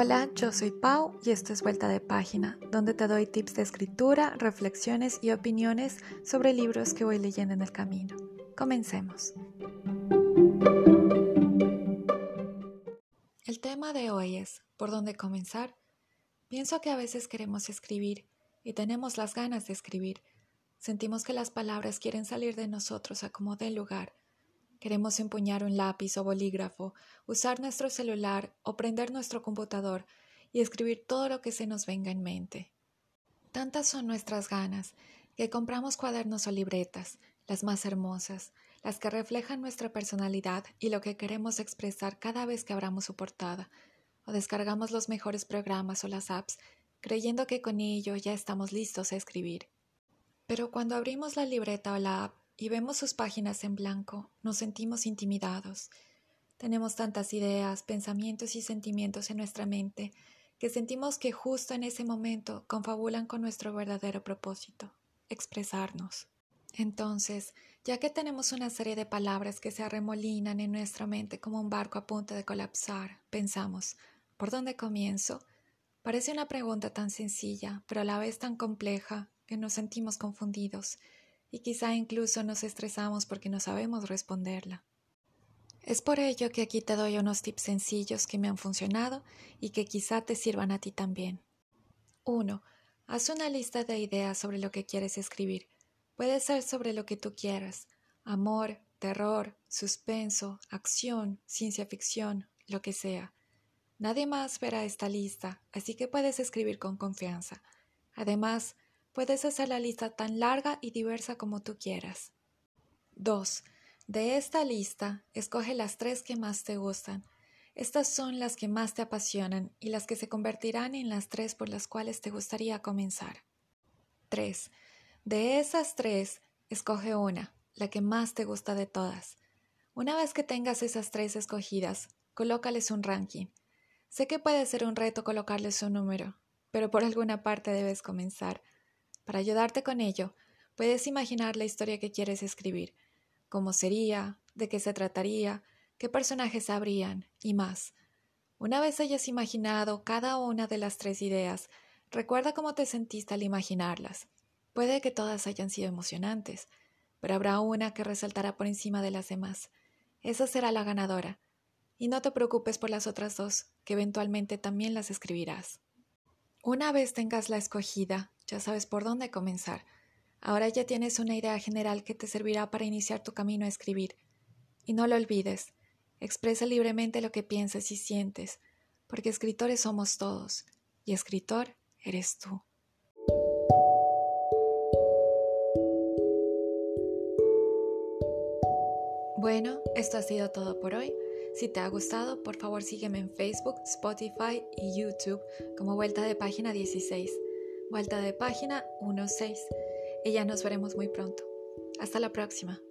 Hola, yo soy Pau y esto es Vuelta de Página, donde te doy tips de escritura, reflexiones y opiniones sobre libros que voy leyendo en el camino. Comencemos. El tema de hoy es ¿por dónde comenzar? Pienso que a veces queremos escribir y tenemos las ganas de escribir. Sentimos que las palabras quieren salir de nosotros a como dé lugar Queremos empuñar un lápiz o bolígrafo, usar nuestro celular o prender nuestro computador y escribir todo lo que se nos venga en mente. Tantas son nuestras ganas que compramos cuadernos o libretas, las más hermosas, las que reflejan nuestra personalidad y lo que queremos expresar cada vez que abramos su portada, o descargamos los mejores programas o las apps, creyendo que con ello ya estamos listos a escribir. Pero cuando abrimos la libreta o la app, y vemos sus páginas en blanco, nos sentimos intimidados. Tenemos tantas ideas, pensamientos y sentimientos en nuestra mente que sentimos que justo en ese momento confabulan con nuestro verdadero propósito, expresarnos. Entonces, ya que tenemos una serie de palabras que se arremolinan en nuestra mente como un barco a punto de colapsar, pensamos, ¿por dónde comienzo? Parece una pregunta tan sencilla, pero a la vez tan compleja que nos sentimos confundidos y quizá incluso nos estresamos porque no sabemos responderla. Es por ello que aquí te doy unos tips sencillos que me han funcionado y que quizá te sirvan a ti también. 1. Haz una lista de ideas sobre lo que quieres escribir. Puede ser sobre lo que tú quieras. Amor, terror, suspenso, acción, ciencia ficción, lo que sea. Nadie más verá esta lista, así que puedes escribir con confianza. Además, Puedes hacer la lista tan larga y diversa como tú quieras. 2. De esta lista, escoge las tres que más te gustan. Estas son las que más te apasionan y las que se convertirán en las tres por las cuales te gustaría comenzar. 3. De esas tres, escoge una, la que más te gusta de todas. Una vez que tengas esas tres escogidas, colócales un ranking. Sé que puede ser un reto colocarles un número, pero por alguna parte debes comenzar. Para ayudarte con ello, puedes imaginar la historia que quieres escribir, cómo sería, de qué se trataría, qué personajes habrían y más. Una vez hayas imaginado cada una de las tres ideas, recuerda cómo te sentiste al imaginarlas. Puede que todas hayan sido emocionantes, pero habrá una que resaltará por encima de las demás. Esa será la ganadora. Y no te preocupes por las otras dos, que eventualmente también las escribirás. Una vez tengas la escogida, ya sabes por dónde comenzar. Ahora ya tienes una idea general que te servirá para iniciar tu camino a escribir. Y no lo olvides, expresa libremente lo que piensas y sientes, porque escritores somos todos, y escritor eres tú. Bueno, esto ha sido todo por hoy. Si te ha gustado, por favor sígueme en Facebook, Spotify y YouTube como Vuelta de Página 16. Vuelta de página 1.6 y ya nos veremos muy pronto. Hasta la próxima.